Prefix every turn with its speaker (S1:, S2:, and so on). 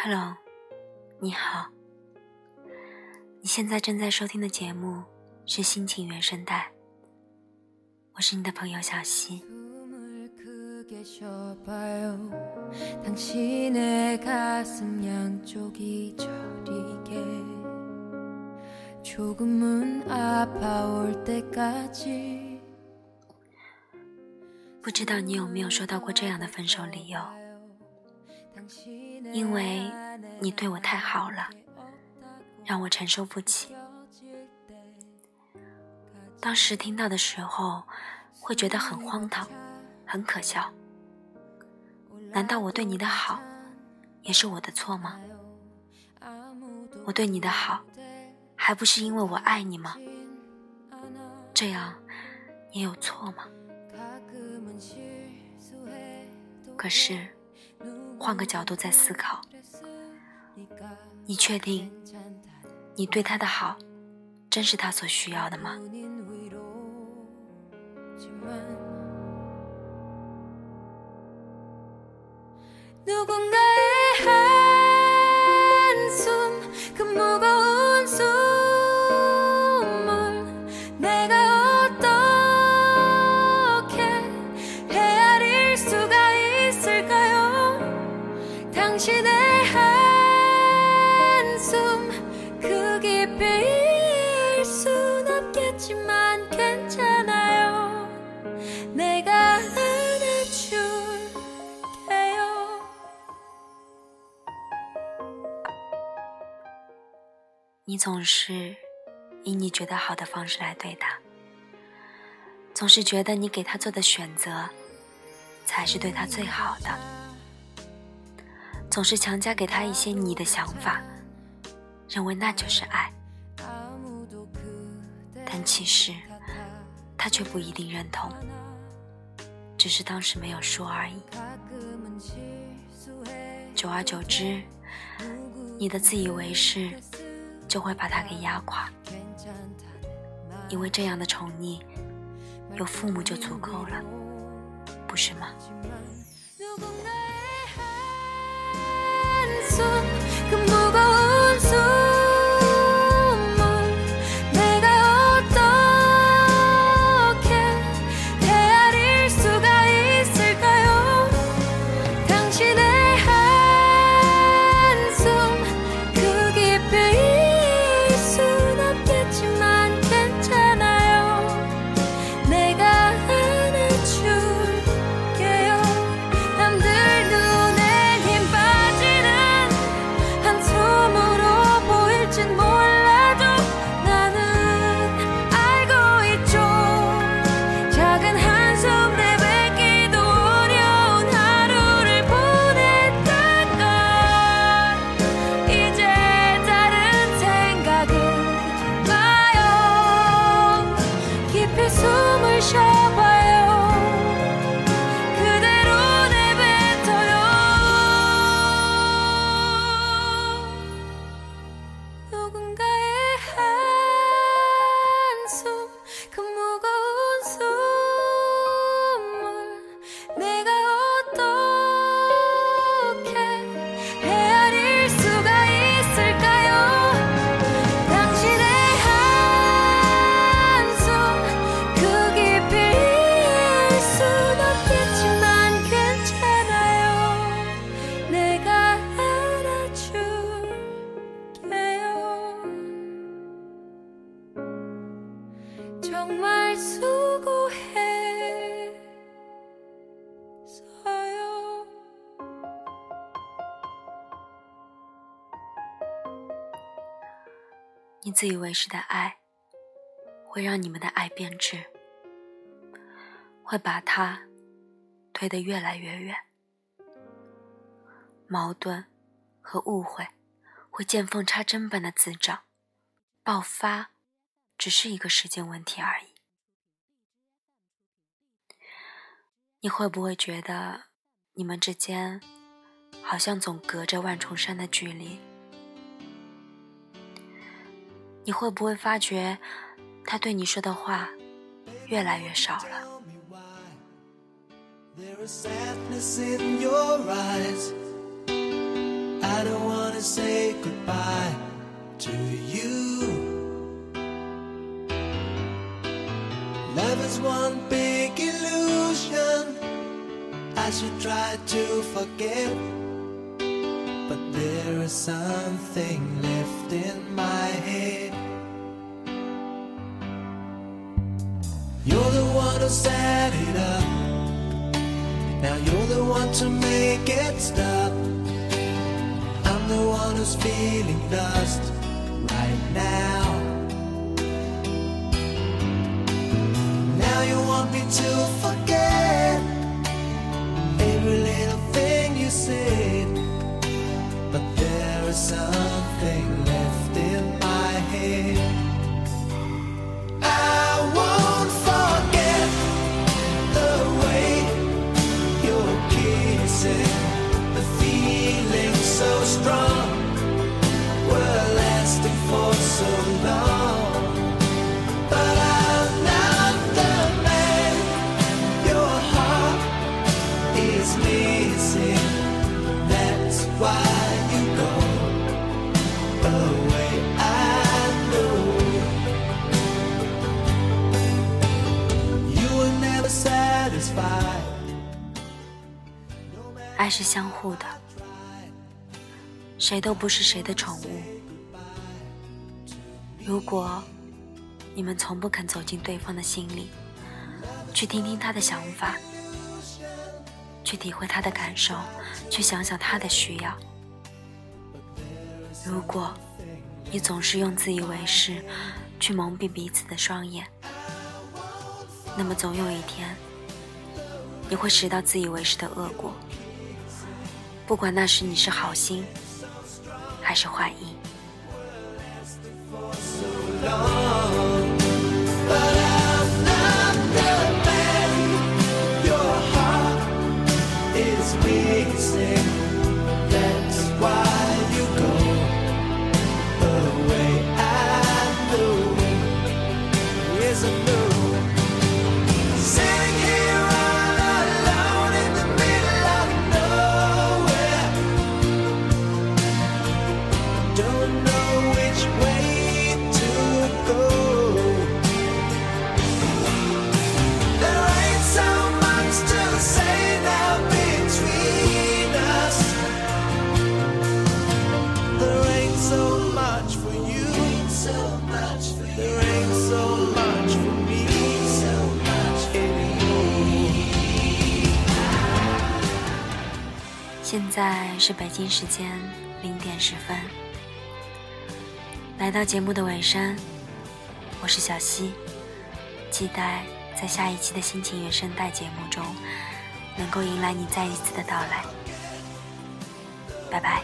S1: Hello，你好。你现在正在收听的节目是心情原声带，我是你的朋友小溪。不知道你有没有收到过这样的分手理由？因为你对我太好了，让我承受不起。当时听到的时候，会觉得很荒唐，很可笑。难道我对你的好，也是我的错吗？我对你的好，还不是因为我爱你吗？这样也有错吗？可是，换个角度再思考，你确定你对他的好，真是他所需要的吗？你总是以你觉得好的方式来对他，总是觉得你给他做的选择才是对他最好的，总是强加给他一些你的想法，认为那就是爱。但其实他却不一定认同，只是当时没有说而已。久而久之，你的自以为是。就会把他给压垮，因为这样的宠溺，有父母就足够了，不是吗？你自以为是的爱，会让你们的爱变质，会把他推得越来越远。矛盾和误会会见缝插针般的滋长，爆发只是一个时间问题而已。你会不会觉得你们之间好像总隔着万重山的距离？你会不会发觉，他对你说的话越来越少了？
S2: I should try to forget. But there is something left in my head. You're the one who set it up. Now you're the one to make it stop. I'm the one who's feeling lost right now. Now you want me to forget said. But there is something left in
S3: 爱是相互的，谁都不是谁的宠物。如果你们从不肯走进对方的心里，去听听他的想法，去体会他的感受，去想想他的需要。如果你总是用自以为是去蒙蔽彼此的双眼，那么总有一天，你会拾到自以为是的恶果。不管那时你是好心还是坏意。现在是北京时间零点十分，来到节目的尾声，我是小溪，期待在下一期的心情原声带节目中，能够迎来你再一次的到来。拜拜。